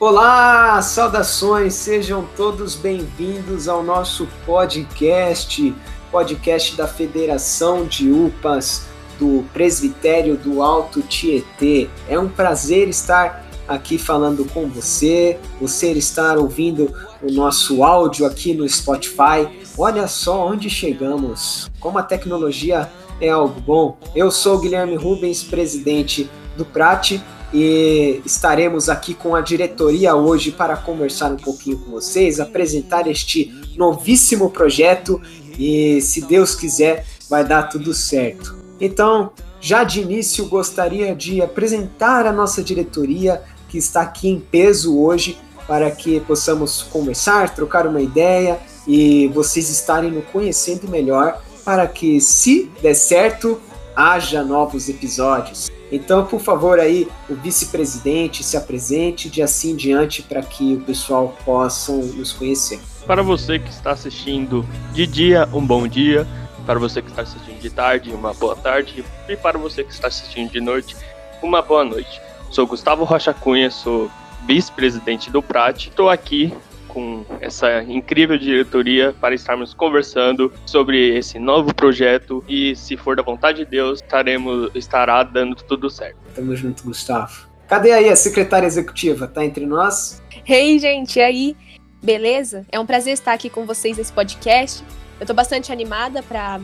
Olá, saudações, sejam todos bem-vindos ao nosso podcast, podcast da Federação de UPAs do Presbitério do Alto Tietê. É um prazer estar aqui falando com você, você estar ouvindo o nosso áudio aqui no Spotify. Olha só onde chegamos, como a tecnologia é algo bom. Eu sou Guilherme Rubens, presidente do Prate, e estaremos aqui com a diretoria hoje para conversar um pouquinho com vocês, apresentar este novíssimo projeto e, se Deus quiser, vai dar tudo certo. Então, já de início, gostaria de apresentar a nossa diretoria que está aqui em peso hoje para que possamos conversar, trocar uma ideia e vocês estarem nos conhecendo melhor para que, se der certo, haja novos episódios. Então, por favor, aí o vice-presidente se apresente de assim em diante para que o pessoal possa nos conhecer. Para você que está assistindo de dia, um bom dia. Para você que está assistindo de tarde, uma boa tarde. E para você que está assistindo de noite, uma boa noite. Sou Gustavo Rocha Cunha, sou vice-presidente do PRAT. Estou aqui com essa incrível diretoria para estarmos conversando sobre esse novo projeto e, se for da vontade de Deus, estaremos estará dando tudo certo. Tamo junto, Gustavo. Cadê aí a secretária executiva? Tá entre nós? Hey, gente, e aí? Beleza? É um prazer estar aqui com vocês nesse podcast. Eu tô bastante animada para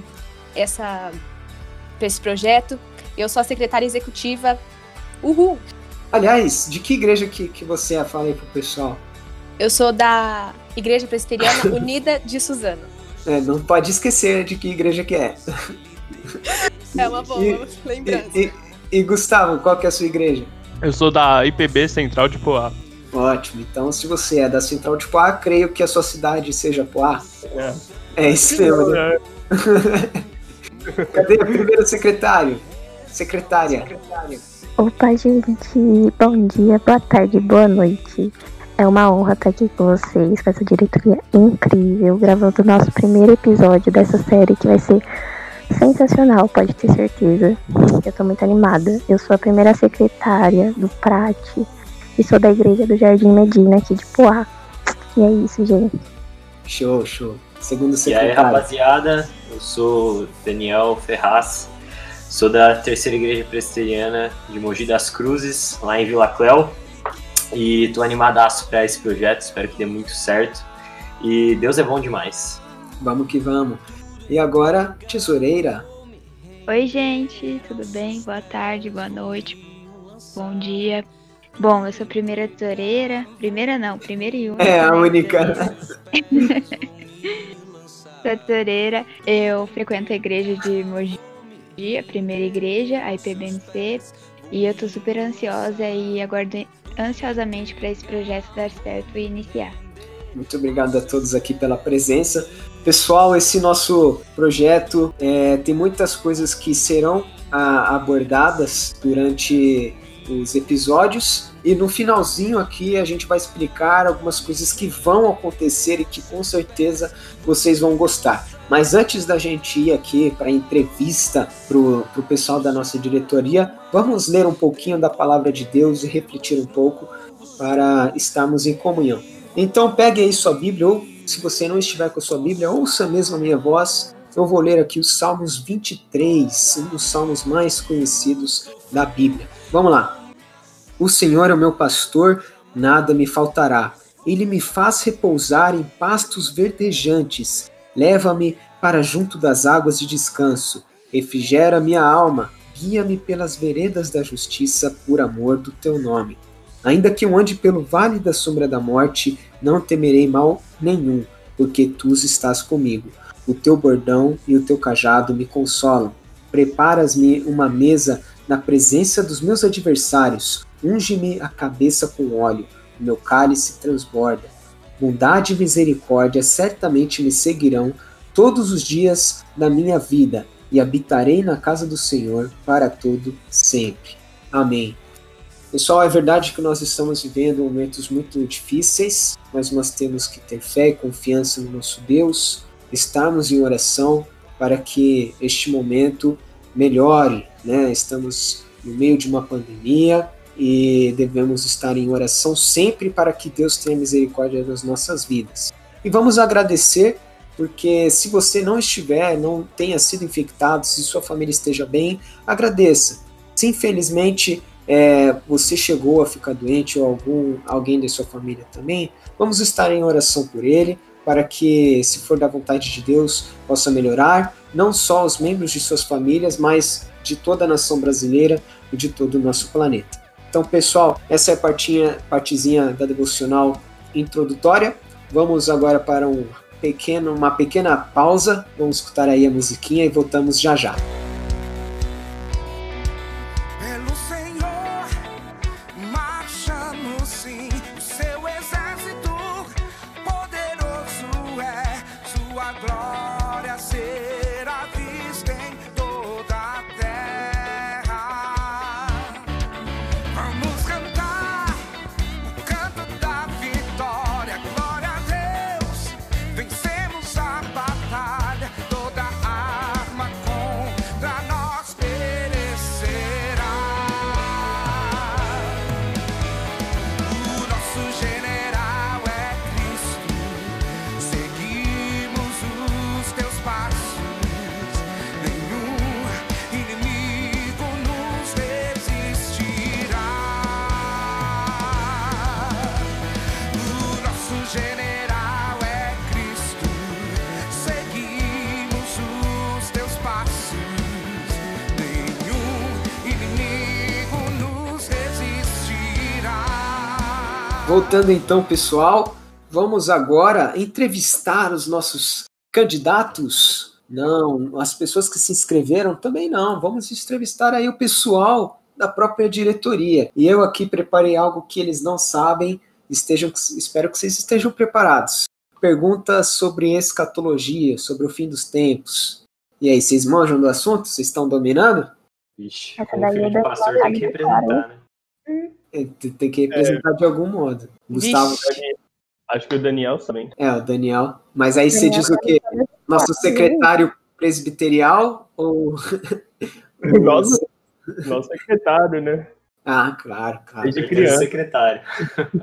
essa pra esse projeto. Eu sou a secretária executiva. Uhul! Aliás, de que igreja que, que você é? Fala aí pro pessoal. Eu sou da Igreja Presbiteriana Unida de Suzano. É, não pode esquecer de que igreja que é. É uma boa e, lembrança. E, e, e, Gustavo, qual que é a sua igreja? Eu sou da IPB Central de Poá. Ótimo. Então, se você é da Central de Poá, creio que a sua cidade seja Poá. É. É isso mesmo, né? É. Cadê o primeiro secretário? Secretária. Secretária. Opa, gente. Bom dia, boa tarde, boa noite. É uma honra estar aqui com vocês, com essa diretoria incrível, gravando o nosso primeiro episódio dessa série que vai ser sensacional, pode ter certeza. Eu tô muito animada. Eu sou a primeira secretária do Prate e sou da igreja do Jardim Medina aqui de Poá. E é isso, gente. Show, show. Segundo secretário. E aí, rapaziada, eu sou Daniel Ferraz, sou da terceira igreja presbiteriana de Mogi das Cruzes, lá em Vila Cléu. E tô animadaço para esse projeto, espero que dê muito certo. E Deus é bom demais. Vamos que vamos. E agora, tesoureira. Oi, gente, tudo bem? Boa tarde, boa noite, bom dia. Bom, eu sou a primeira tesoureira. Primeira não, primeira e única. É, a né? única. sou tesoureira. Eu frequento a igreja de Mogi, a primeira igreja, a IPBMC. E eu tô super ansiosa e aguardo ansiosamente para esse projeto dar certo e iniciar. Muito obrigado a todos aqui pela presença. Pessoal, esse nosso projeto é, tem muitas coisas que serão a, abordadas durante os episódios e no finalzinho aqui a gente vai explicar algumas coisas que vão acontecer e que com certeza vocês vão gostar. Mas antes da gente ir aqui para a entrevista para o pessoal da nossa diretoria, vamos ler um pouquinho da palavra de Deus e refletir um pouco para estarmos em comunhão. Então pegue aí sua Bíblia, ou se você não estiver com a sua Bíblia, ouça mesmo a minha voz. Eu vou ler aqui os Salmos 23, um dos salmos mais conhecidos da Bíblia. Vamos lá. O Senhor é o meu pastor, nada me faltará. Ele me faz repousar em pastos verdejantes Leva-me para junto das águas de descanso, refrigera minha alma, guia-me pelas veredas da justiça por amor do teu nome. Ainda que eu ande pelo vale da sombra da morte, não temerei mal nenhum, porque tu estás comigo. O teu bordão e o teu cajado me consolam. Preparas-me uma mesa na presença dos meus adversários. Unge-me a cabeça com óleo, o meu cálice transborda. Bondade e misericórdia certamente me seguirão todos os dias da minha vida, e habitarei na casa do Senhor para todo sempre. Amém. Pessoal, é verdade que nós estamos vivendo momentos muito difíceis, mas nós temos que ter fé e confiança no nosso Deus, estarmos em oração para que este momento melhore, né? Estamos no meio de uma pandemia, e devemos estar em oração sempre para que Deus tenha misericórdia das nossas vidas. E vamos agradecer, porque se você não estiver, não tenha sido infectado, se sua família esteja bem, agradeça. Se infelizmente é, você chegou a ficar doente ou algum, alguém da sua família também, vamos estar em oração por ele, para que, se for da vontade de Deus, possa melhorar, não só os membros de suas famílias, mas de toda a nação brasileira e de todo o nosso planeta. Então, pessoal, essa é a partinha, partezinha da devocional introdutória. Vamos agora para um pequeno, uma pequena pausa. Vamos escutar aí a musiquinha e voltamos já já. Voltando então, pessoal, vamos agora entrevistar os nossos candidatos. Não, as pessoas que se inscreveram também não. Vamos entrevistar aí o pessoal da própria diretoria. E eu aqui preparei algo que eles não sabem. Estejam, espero que vocês estejam preparados. Perguntas sobre escatologia, sobre o fim dos tempos. E aí, vocês manjam do assunto? Vocês estão dominando? Vixe, como filho de pastor tem que representar, né? Tem que representar é. de algum modo. Gustavo. Acho que o Daniel também. É, o Daniel. Mas aí você diz o quê? Nosso secretário presbiterial ou. Nosso, nosso secretário, né? Ah, claro, claro. Desde criança. secretário.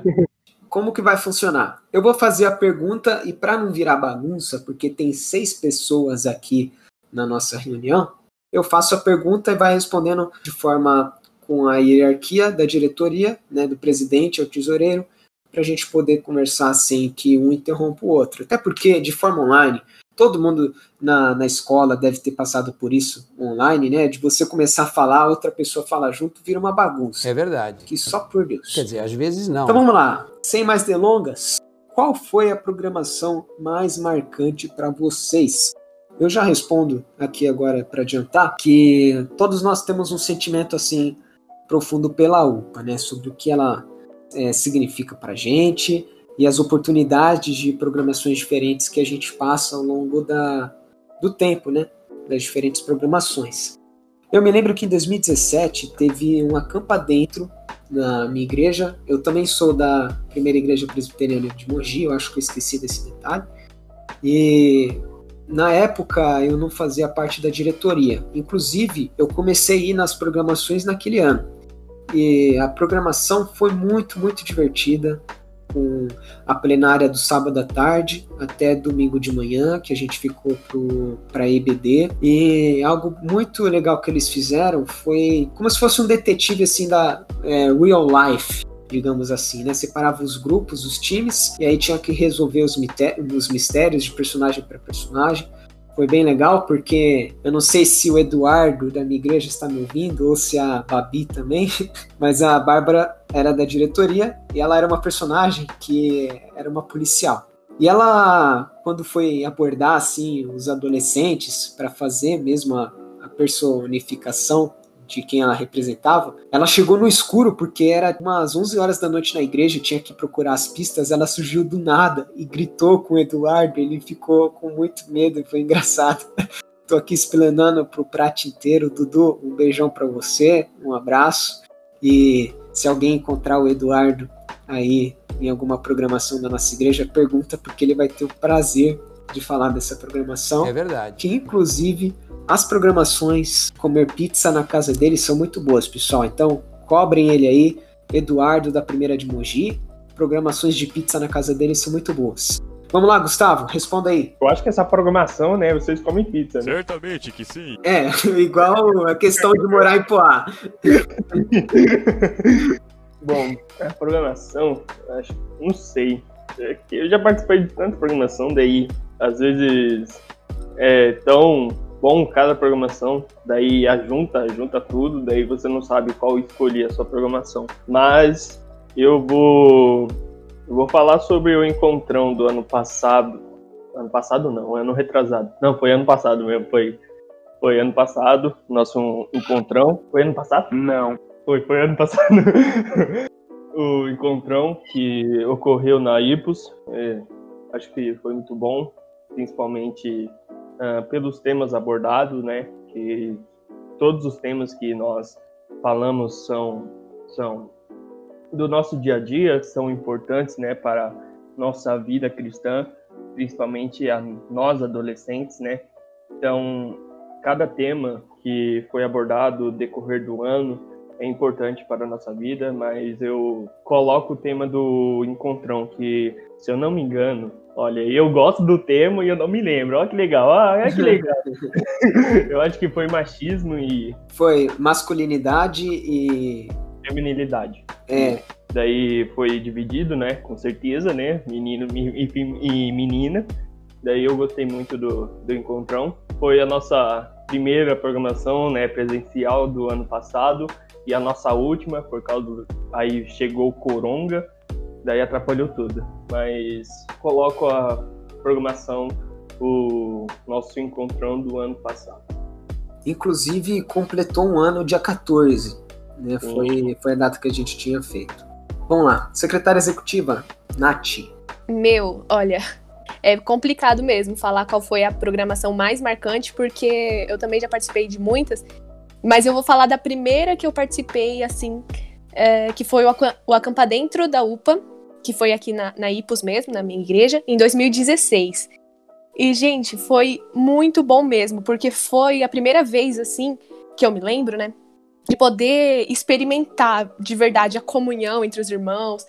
Como que vai funcionar? Eu vou fazer a pergunta e para não virar bagunça, porque tem seis pessoas aqui na nossa reunião, eu faço a pergunta e vai respondendo de forma com a hierarquia da diretoria, né, do presidente ao tesoureiro, para a gente poder conversar sem que um interrompa o outro. Até porque, de forma online, todo mundo na, na escola deve ter passado por isso online, né? De você começar a falar, outra pessoa fala junto, vira uma bagunça. É verdade. Que só por Deus. Quer dizer, às vezes não. Então vamos lá. Sem mais delongas, qual foi a programação mais marcante para vocês? Eu já respondo aqui agora para adiantar que todos nós temos um sentimento assim profundo pela UPA, né, sobre o que ela é, significa para a gente e as oportunidades de programações diferentes que a gente passa ao longo da, do tempo, né, das diferentes programações. Eu me lembro que em 2017 teve um acampa dentro na minha igreja. Eu também sou da primeira igreja presbiteriana de Mogi, eu acho que eu esqueci desse detalhe. E na época eu não fazia parte da diretoria. Inclusive, eu comecei a ir nas programações naquele ano. E a programação foi muito, muito divertida, com a plenária do sábado à tarde até domingo de manhã, que a gente ficou para EBD. E algo muito legal que eles fizeram foi como se fosse um detetive assim da é, real life digamos assim, né? Separava os grupos, os times, e aí tinha que resolver os, os mistérios de personagem para personagem foi bem legal, porque eu não sei se o Eduardo da minha igreja está me ouvindo, ou se a Babi também, mas a Bárbara era da diretoria e ela era uma personagem que era uma policial. E ela, quando foi abordar assim os adolescentes para fazer mesmo a, a personificação de quem ela representava, ela chegou no escuro porque era umas 11 horas da noite na igreja, tinha que procurar as pistas, ela surgiu do nada e gritou com o Eduardo, ele ficou com muito medo, foi engraçado. Tô aqui explanando pro prato inteiro, Dudu, um beijão para você, um abraço e se alguém encontrar o Eduardo aí em alguma programação da nossa igreja, pergunta porque ele vai ter o prazer de falar dessa programação. É verdade. Que inclusive as programações comer pizza na casa dele são muito boas, pessoal. Então cobrem ele aí Eduardo da Primeira de Mogi. Programações de pizza na casa dele são muito boas. Vamos lá, Gustavo, responda aí. Eu acho que essa programação, né, vocês comem pizza, né? Certamente que sim. É, igual a questão de morar em Poá. Bom, a programação, acho, não sei. É que Eu já participei de tanta programação, daí às vezes é tão bom cada programação, daí a junta, junta tudo, daí você não sabe qual escolher a sua programação. Mas eu vou eu vou falar sobre o encontrão do ano passado. Ano passado não, ano retrasado. Não, foi ano passado mesmo, foi foi ano passado, nosso encontrão. Foi ano passado? Não. Foi, foi ano passado. o encontrão que ocorreu na IPUS. É, acho que foi muito bom, principalmente ah, pelos temas abordados, né? Que todos os temas que nós falamos são, são do nosso dia a dia, são importantes, né? Para nossa vida cristã, principalmente a nós adolescentes, né? Então, cada tema que foi abordado decorrer do ano é importante para a nossa vida, mas eu coloco o tema do encontrão, que, se eu não me engano, olha, eu gosto do tema e eu não me lembro. Olha que legal, olha que legal. eu acho que foi machismo e Foi masculinidade e. feminilidade. É, Daí foi dividido, né? Com certeza, né? Menino e, e- e menina. Daí eu gostei muito do, do encontrão. Foi a nossa primeira programação, né? Presencial do ano passado e a nossa última, por causa do, aí chegou o Coronga, daí atrapalhou tudo. Mas coloco a programação o nosso encontrão do ano passado. inclusive completou um ano dia 14. Né? Foi, foi a data que a gente tinha feito. Vamos lá. Secretária Executiva, Nath. Meu, olha, é complicado mesmo falar qual foi a programação mais marcante, porque eu também já participei de muitas, mas eu vou falar da primeira que eu participei, assim, é, que foi o, acam- o Acampa Dentro da UPA, que foi aqui na, na IPUS mesmo, na minha igreja, em 2016. E, gente, foi muito bom mesmo, porque foi a primeira vez, assim, que eu me lembro, né, de poder experimentar de verdade a comunhão entre os irmãos,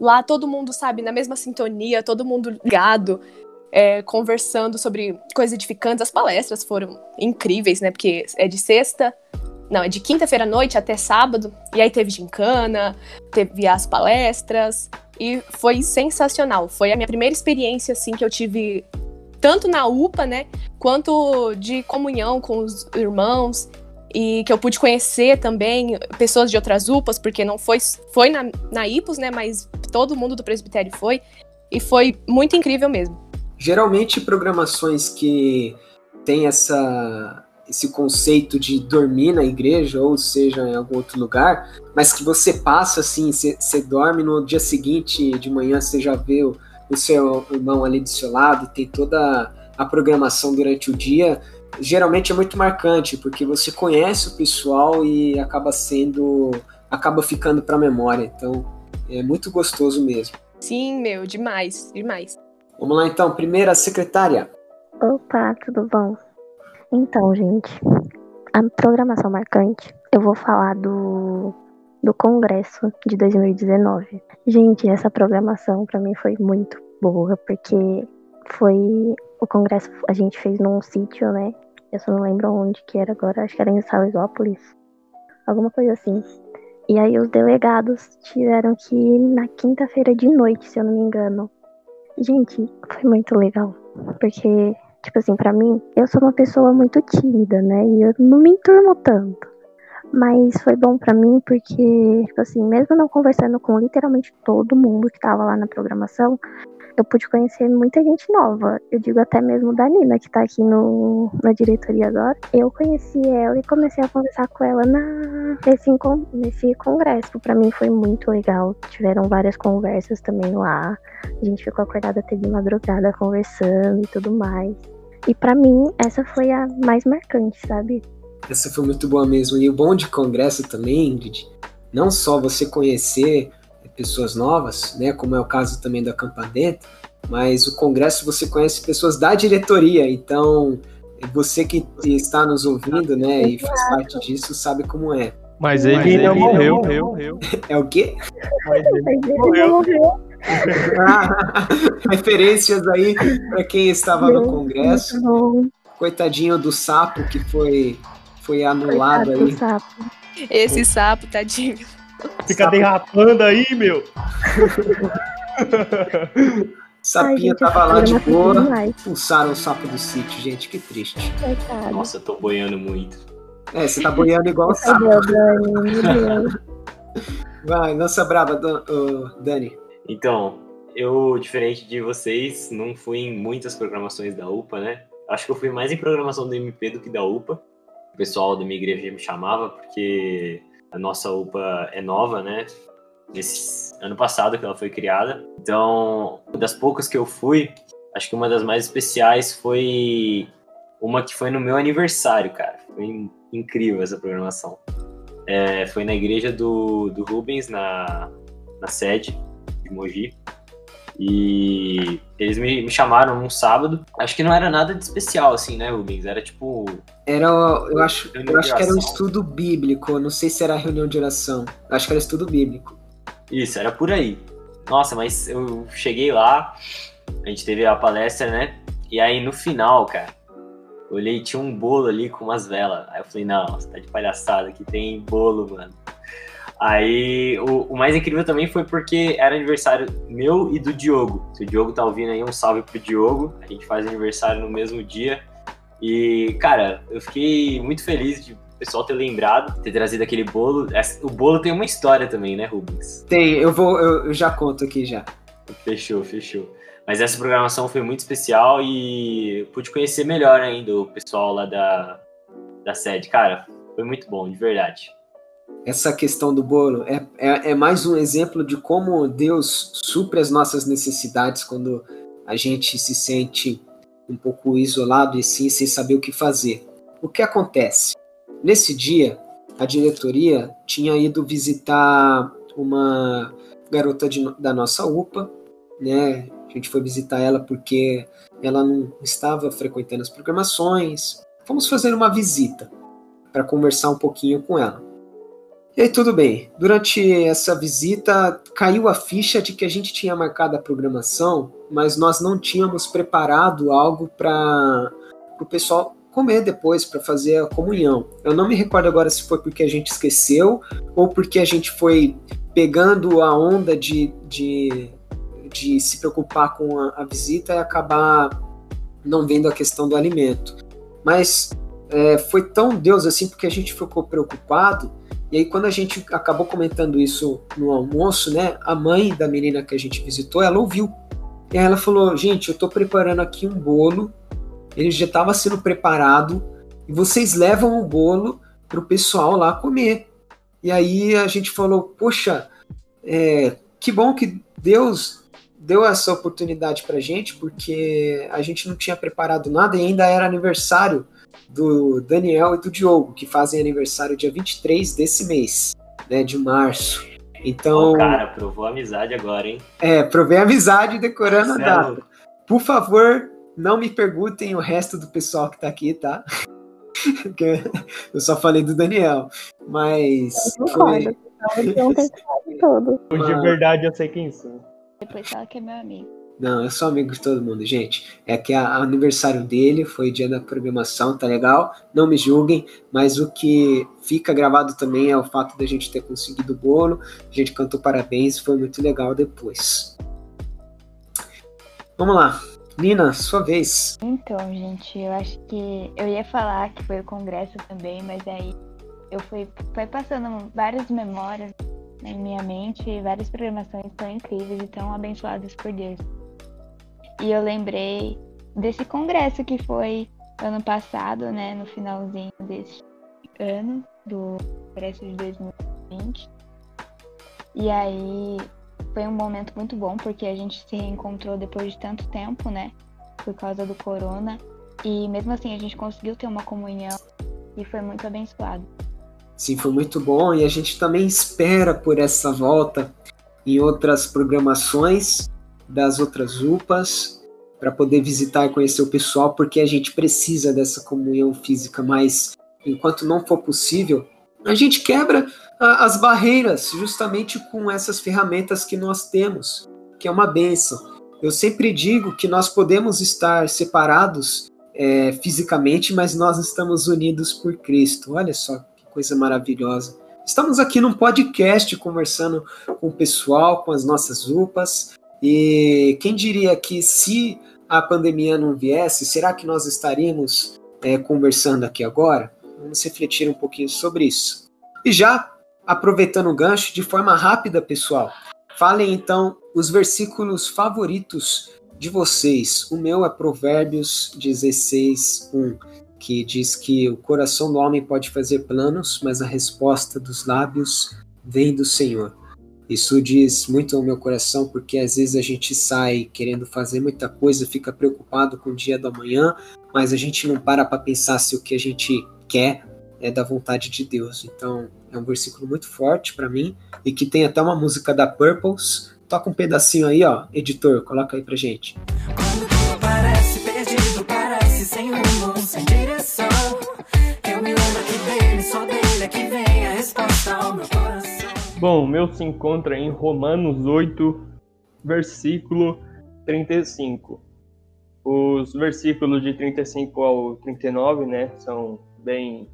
Lá todo mundo, sabe, na mesma sintonia, todo mundo ligado, é, conversando sobre coisas edificantes. As palestras foram incríveis, né? Porque é de sexta. Não, é de quinta-feira à noite até sábado. E aí teve gincana, teve as palestras. E foi sensacional. Foi a minha primeira experiência, assim, que eu tive tanto na UPA, né? Quanto de comunhão com os irmãos e que eu pude conhecer também pessoas de outras UPAs, porque não foi, foi na, na IPUS, né, mas todo mundo do presbitério foi, e foi muito incrível mesmo. Geralmente programações que tem essa esse conceito de dormir na igreja ou seja em algum outro lugar, mas que você passa assim, você dorme no dia seguinte de manhã você já vê o, o seu irmão ali do seu lado, tem toda a programação durante o dia. Geralmente é muito marcante porque você conhece o pessoal e acaba sendo acaba ficando para memória. Então é muito gostoso mesmo. Sim, meu, demais, demais. Vamos lá então, primeira secretária. Opa, tudo bom? Então, gente, a programação marcante, eu vou falar do, do Congresso de 2019. Gente, essa programação pra mim foi muito boa, porque foi o Congresso, a gente fez num sítio, né? Eu só não lembro onde que era agora, acho que era em Salesópolis, alguma coisa assim. E aí os delegados tiveram que ir na quinta-feira de noite, se eu não me engano. Gente, foi muito legal, porque Tipo assim, pra mim, eu sou uma pessoa muito tímida, né? E eu não me enturmo tanto. Mas foi bom pra mim porque, tipo assim, mesmo não conversando com literalmente todo mundo que tava lá na programação, eu pude conhecer muita gente nova. Eu digo até mesmo da Nina, que tá aqui no, na diretoria agora. Eu conheci ela e comecei a conversar com ela na, nesse, nesse congresso. Pra mim foi muito legal. Tiveram várias conversas também lá. A gente ficou acordada até de madrugada conversando e tudo mais. E pra mim, essa foi a mais marcante, sabe? Essa foi muito boa mesmo. E o bom de congresso também, Ingrid, não só você conhecer pessoas novas, né, como é o caso também da Campa Dentro, mas o congresso você conhece pessoas da diretoria, então você que está nos ouvindo, né, e faz parte disso, sabe como é. Mas ele, Mas ele ele morreu. não morreu. É o quê? Mas ele Mas ele morreu. morreu. Ah, referências aí para quem estava no Congresso. Coitadinho do sapo que foi, foi anulado Coitado aí. sapo. Esse sapo, tadinho. Fica derrapando aí, meu. Ai, gente, tava lá de boa. Expulsaram o sapo do sítio, gente, que triste. Coitado. Nossa, eu tô boiando muito. É, você tá boiando igual o sapo. Vai, lança ô, Dani. Então, eu, diferente de vocês, não fui em muitas programações da UPA, né? Acho que eu fui mais em programação do MP do que da UPA. O pessoal da minha igreja me chamava porque a nossa UPA é nova, né? Nesse ano passado que ela foi criada. Então, das poucas que eu fui, acho que uma das mais especiais foi uma que foi no meu aniversário, cara. Foi in- incrível essa programação. É, foi na igreja do, do Rubens, na, na sede de Mogi. E eles me, me chamaram num sábado. Acho que não era nada de especial, assim, né, Rubens? Era tipo. Era, eu acho, eu acho que era um estudo bíblico. Não sei se era reunião de oração. Eu acho que era estudo bíblico. Isso, era por aí. Nossa, mas eu cheguei lá, a gente teve a palestra, né? E aí no final, cara, olhei e tinha um bolo ali com umas velas. Aí eu falei, não, você tá de palhaçada, que tem bolo, mano. Aí o, o mais incrível também foi porque era aniversário meu e do Diogo. Se o Diogo tá ouvindo aí, um salve pro Diogo. A gente faz aniversário no mesmo dia. E, cara, eu fiquei muito feliz de o pessoal ter lembrado, ter trazido aquele bolo. O bolo tem uma história também, né, Rubens? Tem, eu vou, eu, eu já conto aqui já. Fechou, fechou. Mas essa programação foi muito especial e pude conhecer melhor ainda o pessoal lá da, da sede. Cara, foi muito bom, de verdade. Essa questão do bolo é, é, é mais um exemplo de como Deus supre as nossas necessidades quando a gente se sente um pouco isolado e sim sem saber o que fazer. O que acontece? Nesse dia, a diretoria tinha ido visitar uma garota de- da nossa UPA, né? A gente foi visitar ela porque ela não estava frequentando as programações. Fomos fazer uma visita para conversar um pouquinho com ela. E aí, tudo bem. Durante essa visita, caiu a ficha de que a gente tinha marcado a programação, mas nós não tínhamos preparado algo para o pessoal comer depois, para fazer a comunhão. Eu não me recordo agora se foi porque a gente esqueceu ou porque a gente foi pegando a onda de, de, de se preocupar com a, a visita e acabar não vendo a questão do alimento. Mas é, foi tão Deus assim porque a gente ficou preocupado e aí, quando a gente acabou comentando isso no almoço, né? A mãe da menina que a gente visitou, ela ouviu. E aí ela falou: Gente, eu tô preparando aqui um bolo. Ele já estava sendo preparado. E vocês levam o bolo pro pessoal lá comer. E aí a gente falou: Poxa, é, que bom que Deus deu essa oportunidade pra gente, porque a gente não tinha preparado nada e ainda era aniversário do Daniel e do Diogo, que fazem aniversário dia 23 desse mês, né, de março. Então, Ó, cara, provou amizade agora, hein? é, provei amizade decorando a Cê é data. Por favor, não me perguntem o resto do pessoal que tá aqui, tá? Porque eu só falei do Daniel, mas Eu foi. Então, eles vão ter que fazer todo. Hoje de verdade eu sei quem sou. Depois fala que é meu amigo. Não, eu sou amigo de todo mundo, gente. É que o aniversário dele foi dia da programação, tá legal? Não me julguem, mas o que fica gravado também é o fato da gente ter conseguido o bolo, a gente cantou parabéns, foi muito legal depois. Vamos lá. Nina, sua vez. Então, gente, eu acho que eu ia falar que foi o congresso também, mas aí eu fui, foi passando várias memórias na minha mente e várias programações tão incríveis e tão abençoadas por Deus. E eu lembrei desse congresso que foi ano passado, né, no finalzinho desse ano, do congresso de 2020. E aí foi um momento muito bom, porque a gente se reencontrou depois de tanto tempo, né? Por causa do corona. E mesmo assim a gente conseguiu ter uma comunhão e foi muito abençoado. Sim, foi muito bom e a gente também espera por essa volta em outras programações das outras UPAs para poder visitar e conhecer o pessoal, porque a gente precisa dessa comunhão física, mas enquanto não for possível, a gente quebra a, as barreiras justamente com essas ferramentas que nós temos, que é uma benção. Eu sempre digo que nós podemos estar separados é, fisicamente, mas nós estamos unidos por Cristo. Olha só que coisa maravilhosa. Estamos aqui num podcast conversando com o pessoal, com as nossas UPAs, e quem diria que se a pandemia não viesse, será que nós estaríamos é, conversando aqui agora? Vamos refletir um pouquinho sobre isso. E já aproveitando o gancho, de forma rápida, pessoal, falem então os versículos favoritos de vocês. O meu é Provérbios 16, 1, que diz que o coração do homem pode fazer planos, mas a resposta dos lábios vem do Senhor. Isso diz muito ao meu coração, porque às vezes a gente sai querendo fazer muita coisa, fica preocupado com o dia do amanhã, mas a gente não para para pensar se o que a gente quer é da vontade de Deus. Então, é um versículo muito forte para mim e que tem até uma música da Purples. Toca um pedacinho aí, ó, editor, coloca aí pra gente. Quando parece perdido, parece sem rumo, sem Bom, o meu se encontra em Romanos 8, versículo 35. Os versículos de 35 ao 39, né, são bem.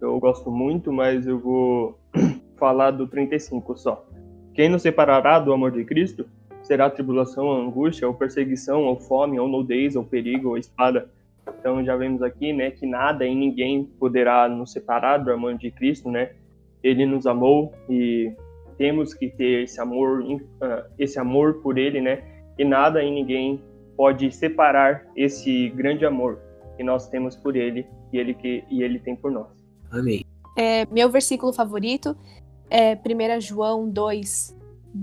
Eu gosto muito, mas eu vou falar do 35 só. Quem nos separará do amor de Cristo? Será tribulação, ou angústia, ou perseguição, ou fome, ou nudez, ou perigo, ou espada. Então já vemos aqui, né, que nada e ninguém poderá nos separar do amor de Cristo, né? Ele nos amou e temos que ter esse amor, uh, esse amor por Ele, né? E nada e ninguém pode separar esse grande amor que nós temos por Ele e Ele que e Ele tem por nós. Amém. É, meu versículo favorito é 1 João 2,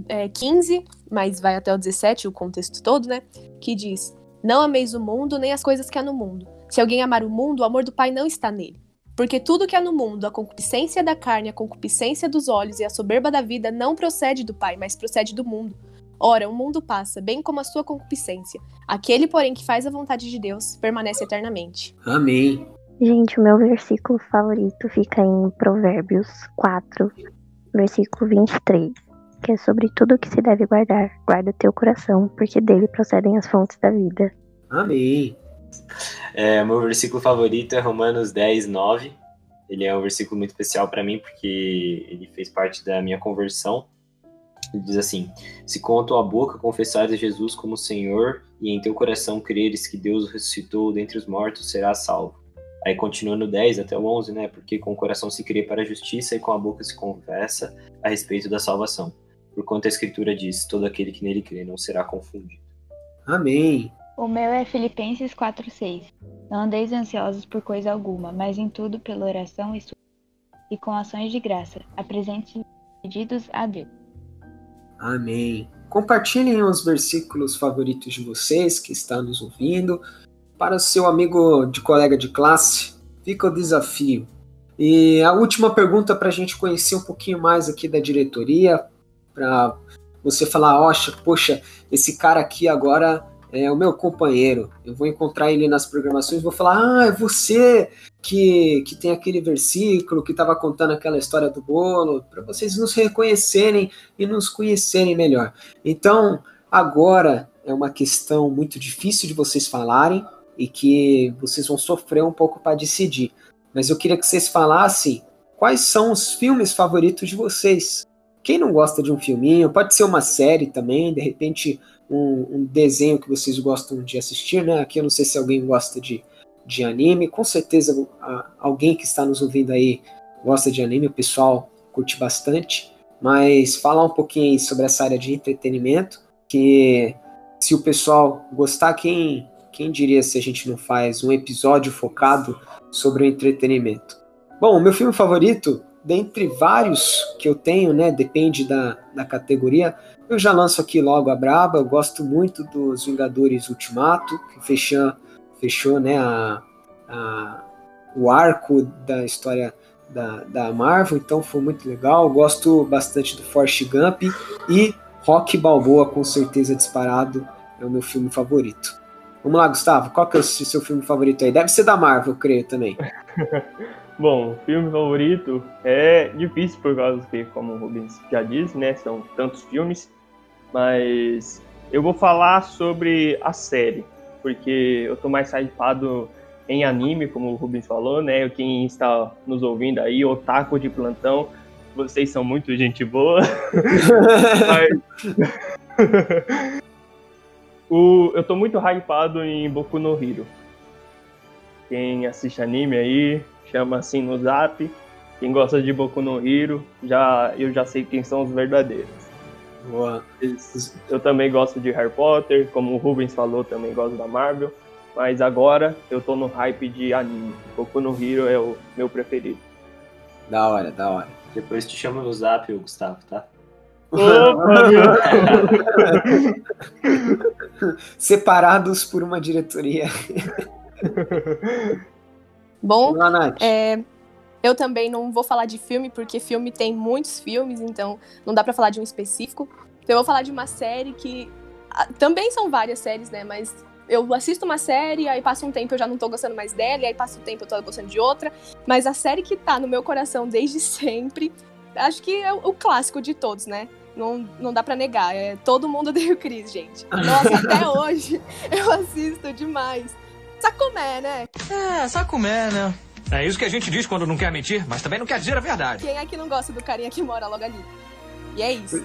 é, 15, mas vai até o 17, o contexto todo, né? Que diz: Não ameis o mundo, nem as coisas que há no mundo. Se alguém amar o mundo, o amor do Pai não está nele. Porque tudo que há no mundo, a concupiscência da carne, a concupiscência dos olhos e a soberba da vida, não procede do Pai, mas procede do mundo. Ora, o mundo passa, bem como a sua concupiscência. Aquele, porém, que faz a vontade de Deus, permanece eternamente. Amém. Gente, o meu versículo favorito fica em Provérbios 4, versículo 23, que é sobre tudo o que se deve guardar. Guarda teu coração, porque dele procedem as fontes da vida. Amém. É, meu versículo favorito é Romanos 10, 9. Ele é um versículo muito especial para mim porque ele fez parte da minha conversão. Ele diz assim: Se com a tua boca confessares Jesus como Senhor e em teu coração creres que Deus ressuscitou dentre os mortos, serás salvo. Aí continua no 10 até o 11, né? Porque com o coração se crê para a justiça e com a boca se confessa a respeito da salvação. Porquanto a Escritura diz: todo aquele que nele crê não será confundido. Amém. O meu é Filipenses 4:6. Não andeis ansiosos por coisa alguma, mas em tudo pela oração e e com ações de graça, apresente pedidos a Deus. Amém. Compartilhem os versículos favoritos de vocês que estão nos ouvindo. Para o seu amigo de colega de classe, fica o desafio. E a última pergunta para a gente conhecer um pouquinho mais aqui da diretoria, para você falar, Oxa, poxa, esse cara aqui agora é o meu companheiro. Eu vou encontrar ele nas programações vou falar: Ah, é você que, que tem aquele versículo que estava contando aquela história do bolo, para vocês nos reconhecerem e nos conhecerem melhor. Então, agora é uma questão muito difícil de vocês falarem e que vocês vão sofrer um pouco para decidir. Mas eu queria que vocês falassem quais são os filmes favoritos de vocês. Quem não gosta de um filminho, pode ser uma série também, de repente um, um, desenho que vocês gostam de assistir, né? Aqui eu não sei se alguém gosta de, de anime, com certeza a, alguém que está nos ouvindo aí gosta de anime, o pessoal curte bastante, mas falar um pouquinho sobre essa área de entretenimento, que se o pessoal gostar, quem, quem diria se a gente não faz um episódio focado sobre o entretenimento? Bom, meu filme favorito, dentre vários que eu tenho, né, depende da, da categoria, eu já lanço aqui logo a braba, eu gosto muito dos Vingadores Ultimato, que fechou, fechou né, a, a, o arco da história da, da Marvel, então foi muito legal. Eu gosto bastante do Forrest Gump e Rock Balboa, com certeza disparado, é o meu filme favorito. Vamos lá, Gustavo, qual que é o seu filme favorito aí? Deve ser da Marvel, eu creio também. Bom, filme favorito é difícil por causa que, como o Rubens já disse, né, são tantos filmes, mas eu vou falar sobre a série, porque eu tô mais hypado em anime, como o Rubens falou, né, quem está nos ouvindo aí, otaku de plantão, vocês são muito gente boa, mas... o, eu tô muito hypado em Boku no Hero. Quem assiste anime aí, chama assim no zap. Quem gosta de Boku no Hero, já, eu já sei quem são os verdadeiros. Boa. Eu também gosto de Harry Potter, como o Rubens falou, também gosto da Marvel. Mas agora eu tô no hype de anime. Boku no Hero é o meu preferido. Da hora, da hora. Depois te chamo no zap, ô Gustavo, tá? Opa, Separados por uma diretoria. Bom, Lá, Nath. É, eu também não vou falar de filme, porque filme tem muitos filmes, então não dá pra falar de um específico. Então eu vou falar de uma série que. Também são várias séries, né? Mas eu assisto uma série, aí passa um tempo eu já não tô gostando mais dela, e aí passa um tempo eu tô gostando de outra. Mas a série que tá no meu coração desde sempre, acho que é o clássico de todos, né? Não, não dá pra negar. É todo mundo o Chris, gente. Nossa, até hoje eu assisto demais. Sacomé, né? É, comer, né? É isso que a gente diz quando não quer mentir, mas também não quer dizer a verdade. Quem é que não gosta do carinha que mora logo ali? E é isso.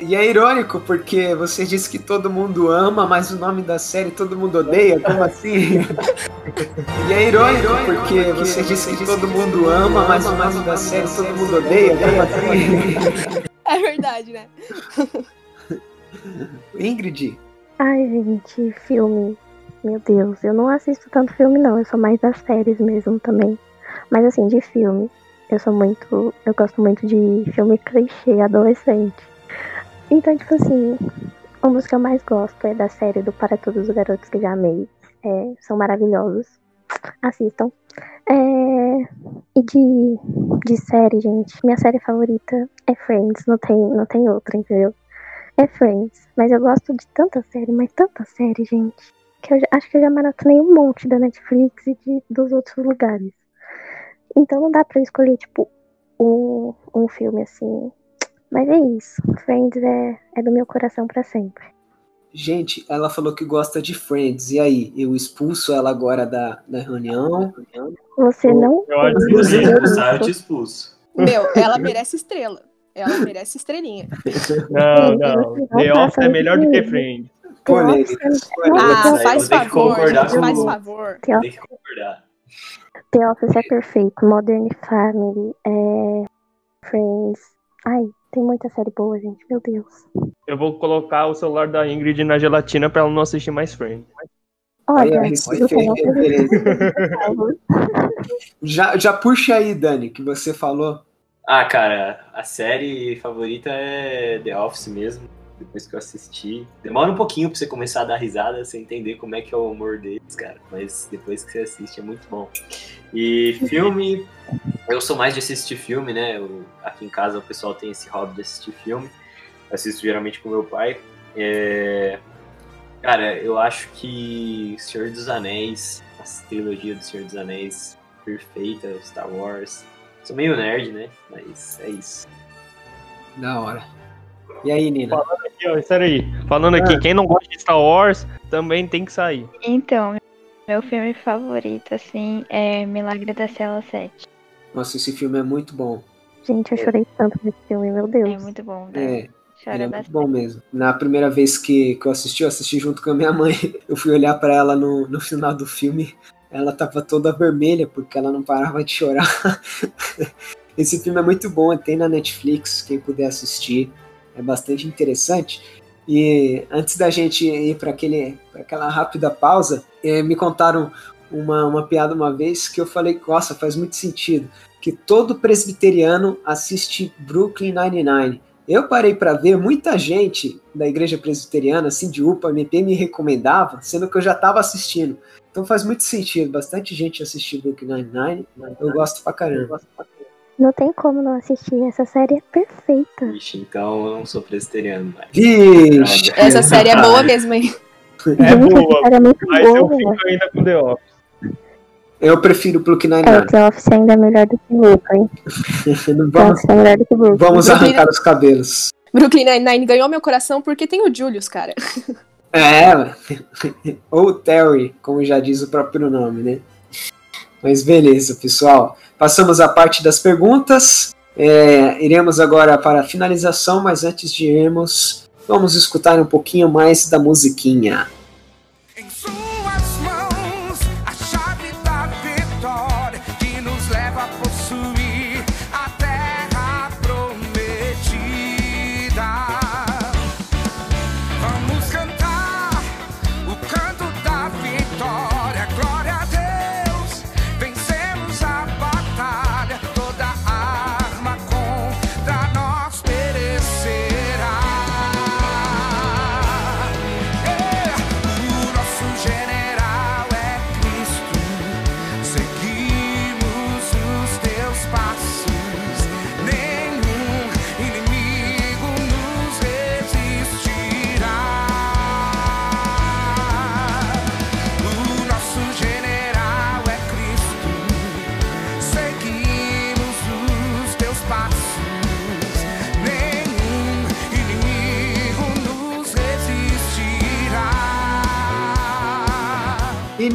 E é irônico, porque você disse que todo mundo ama, mas o nome da série todo mundo odeia, como assim? e é irônico, porque você disse que todo mundo ama, mas o nome da série todo mundo odeia, como assim? É verdade, né? Ingrid, Ai, gente, filme. Meu Deus, eu não assisto tanto filme, não. Eu sou mais das séries mesmo também. Mas assim, de filme, eu sou muito. Eu gosto muito de filme clichê adolescente. Então, tipo assim, um dos que eu mais gosto é da série do Para Todos os Garotos que Já Amei. É, são maravilhosos. Assistam. É, e de, de série, gente, minha série favorita é Friends. Não tem, não tem outra, entendeu? É Friends. Mas eu gosto de tanta série, mas tanta série, gente. Que eu já- acho que eu já maratonei um monte da Netflix e de, dos outros lugares. Então não dá pra eu escolher, tipo, um, um filme assim. Mas é isso. Friends é, é do meu coração pra sempre. gente, ela falou que gosta de Friends, e aí? Eu expulso ela agora da, da reunião? Você não. Eu acho que você expulsar, eu te expulso. Meu, ela merece estrela. Ela merece estrelinha. Não, não. The Office é melhor do que Friends. Ah, faz favor, gente, faz o- favor. The Tem que concordar. The Office é perfeito. Modern Family, é. Friends. Ai, tem muita série boa, gente. Meu Deus. Eu vou colocar o celular da Ingrid na gelatina pra ela não assistir mais Friends. Olha. Já, já puxa aí, Dani, que você falou. Ah, cara, a série favorita é The Office mesmo. Depois que eu assisti. Demora um pouquinho pra você começar a dar risada, você entender como é que é o humor deles, cara. Mas depois que você assiste é muito bom. E filme. Eu sou mais de assistir filme, né? Eu- aqui em casa o pessoal tem esse hobby de assistir filme. Eu assisto geralmente com meu pai. É, Cara, eu acho que Senhor dos Anéis, a trilogia do Senhor dos Anéis, perfeita, Star Wars. Sou meio nerd, né? Mas é isso. Da hora. E aí, Nina? Aqui, ó, aí. Falando aqui, quem não gosta de Star Wars também tem que sair. Então, meu filme favorito, assim, é Milagre da Cela 7. Nossa, esse filme é muito bom. Gente, eu chorei tanto nesse filme, meu Deus. É muito bom, né? É, Chora é muito bastante. bom mesmo. Na primeira vez que, que eu assisti, eu assisti junto com a minha mãe. Eu fui olhar pra ela no, no final do filme. Ela tava toda vermelha porque ela não parava de chorar. Esse filme é muito bom, tem na Netflix, quem puder assistir. É bastante interessante. E antes da gente ir para aquela rápida pausa, eh, me contaram uma, uma piada uma vez que eu falei, nossa, faz muito sentido. Que todo presbiteriano assiste Brooklyn Nine-Nine. Eu parei para ver muita gente da igreja presbiteriana, assim, de UPA, MP, me recomendava, sendo que eu já estava assistindo. Então faz muito sentido, bastante gente assistiu Brooklyn Nine-Nine. Eu gosto pra caramba. Não tem como não assistir. Essa série é perfeita. Vixe, então eu não sou presbiteriano, mas. Vixe! Droga. Essa série é boa mesmo, hein? É Gente, boa, essa série é muito Mas eu boa. fico ainda com The Office. Eu prefiro Brooklyn É, Nine-Nine. The Office ainda é melhor do que Brooklyn. Vamos, Office é melhor do que Brooklyn. vamos arrancar os cabelos. Brooklyn Nine-Nine ganhou meu coração porque tem o Julius, cara. É, ou Terry, como já diz o próprio nome, né? Mas beleza, pessoal. Passamos a parte das perguntas. É, iremos agora para a finalização, mas antes de irmos, vamos escutar um pouquinho mais da musiquinha.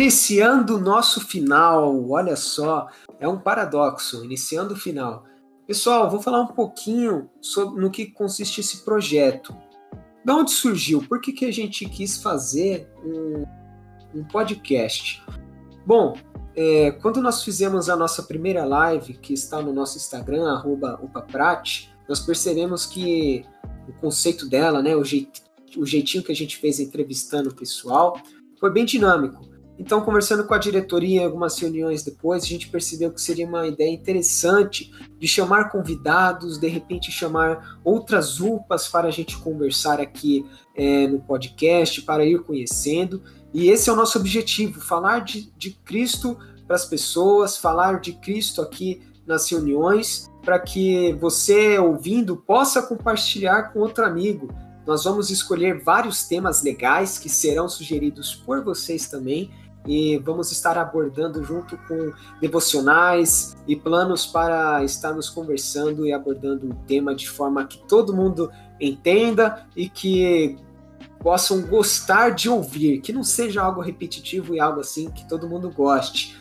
Iniciando o nosso final, olha só, é um paradoxo, iniciando o final. Pessoal, vou falar um pouquinho sobre no que consiste esse projeto. De onde surgiu? Por que, que a gente quis fazer um, um podcast? Bom, é, quando nós fizemos a nossa primeira live, que está no nosso Instagram, arroba nós percebemos que o conceito dela, né, o, jeit, o jeitinho que a gente fez entrevistando o pessoal, foi bem dinâmico. Então, conversando com a diretoria em algumas reuniões depois, a gente percebeu que seria uma ideia interessante de chamar convidados, de repente chamar outras UPAs para a gente conversar aqui é, no podcast, para ir conhecendo. E esse é o nosso objetivo: falar de, de Cristo para as pessoas, falar de Cristo aqui nas reuniões, para que você, ouvindo, possa compartilhar com outro amigo. Nós vamos escolher vários temas legais que serão sugeridos por vocês também e vamos estar abordando junto com devocionais e planos para estarmos conversando e abordando o tema de forma que todo mundo entenda e que possam gostar de ouvir, que não seja algo repetitivo e algo assim que todo mundo goste.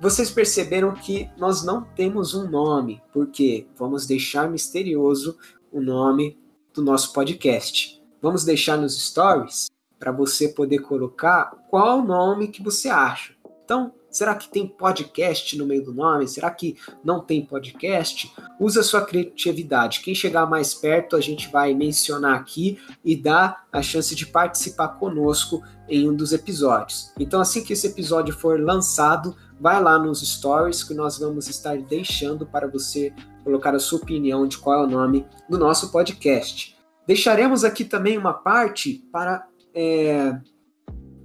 Vocês perceberam que nós não temos um nome, porque vamos deixar misterioso o nome do nosso podcast. Vamos deixar nos stories para você poder colocar qual nome que você acha. Então, será que tem podcast no meio do nome? Será que não tem podcast? Usa sua criatividade. Quem chegar mais perto, a gente vai mencionar aqui e dar a chance de participar conosco em um dos episódios. Então, assim que esse episódio for lançado, vai lá nos stories que nós vamos estar deixando para você colocar a sua opinião de qual é o nome do nosso podcast. Deixaremos aqui também uma parte para é,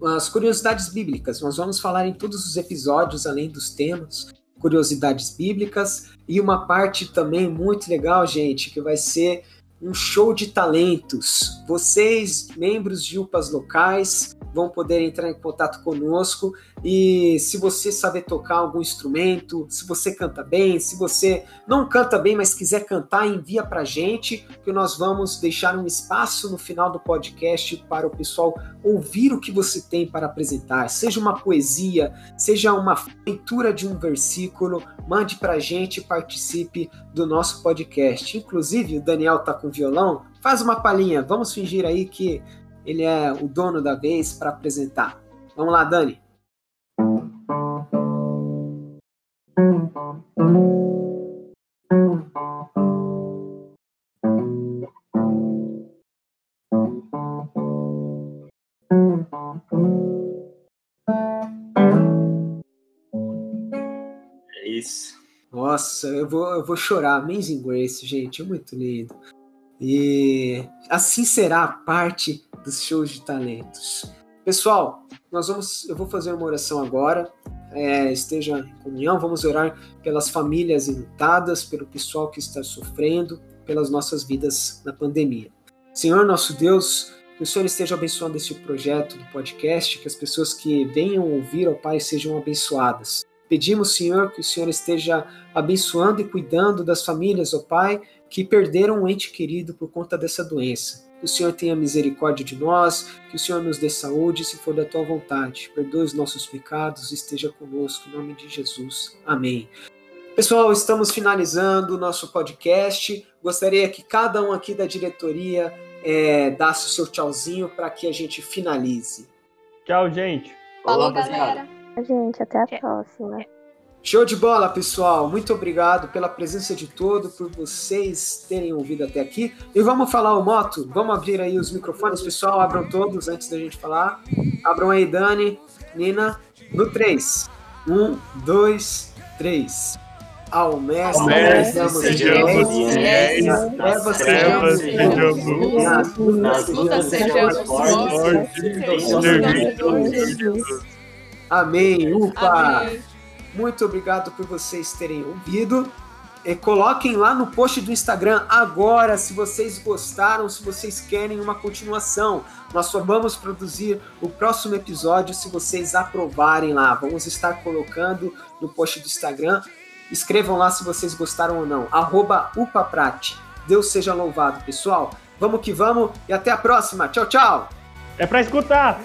as curiosidades bíblicas. Nós vamos falar em todos os episódios, além dos temas, curiosidades bíblicas e uma parte também muito legal, gente, que vai ser um show de talentos. Vocês, membros de UPAs locais, vão poder entrar em contato conosco. E se você saber tocar algum instrumento, se você canta bem, se você não canta bem, mas quiser cantar, envia pra gente, que nós vamos deixar um espaço no final do podcast para o pessoal ouvir o que você tem para apresentar, seja uma poesia, seja uma leitura de um versículo, mande pra gente participe do nosso podcast. Inclusive, o Daniel tá com violão, faz uma palhinha, vamos fingir aí que ele é o dono da vez para apresentar. Vamos lá, Dani. É isso. Nossa, eu vou, eu vou chorar. Amazing Grace, gente, é muito lindo. E assim será a parte dos shows de talentos. Pessoal, nós vamos, eu vou fazer uma oração agora. É, esteja em comunhão, vamos orar pelas famílias enlutadas, pelo pessoal que está sofrendo, pelas nossas vidas na pandemia. Senhor, nosso Deus, que o Senhor esteja abençoando esse projeto do podcast, que as pessoas que venham ouvir, ó Pai, sejam abençoadas. Pedimos, Senhor, que o Senhor esteja abençoando e cuidando das famílias, ó Pai, que perderam um ente querido por conta dessa doença. Que o Senhor tenha misericórdia de nós, que o Senhor nos dê saúde, se for da tua vontade. Perdoe os nossos pecados, esteja conosco, em nome de Jesus. Amém. Pessoal, estamos finalizando o nosso podcast. Gostaria que cada um aqui da diretoria é, desse o seu tchauzinho para que a gente finalize. Tchau, gente. Falou, Olá, rapaziada. galera. Gente, até a próxima. Show de bola, pessoal. Muito obrigado pela presença de todos, por vocês terem ouvido até aqui. E vamos falar o moto? Vamos abrir aí os microfones, pessoal. Abram todos antes da gente falar. Abram aí, Dani, Nina. No 3. 1, 2, 3. Ao mestre, Ao mestre sejamos sejamos fiéis. Nas trevas nas sejamos luz. sejamos Nas lutas sejamos sejamos fortes. fortes. Amém. Upa! Amém. Muito obrigado por vocês terem ouvido. E coloquem lá no post do Instagram agora se vocês gostaram, se vocês querem uma continuação. Nós só vamos produzir o próximo episódio se vocês aprovarem lá. Vamos estar colocando no post do Instagram. Escrevam lá se vocês gostaram ou não. Arroba UpaPrate. Deus seja louvado, pessoal. Vamos que vamos e até a próxima. Tchau, tchau! É pra escutar.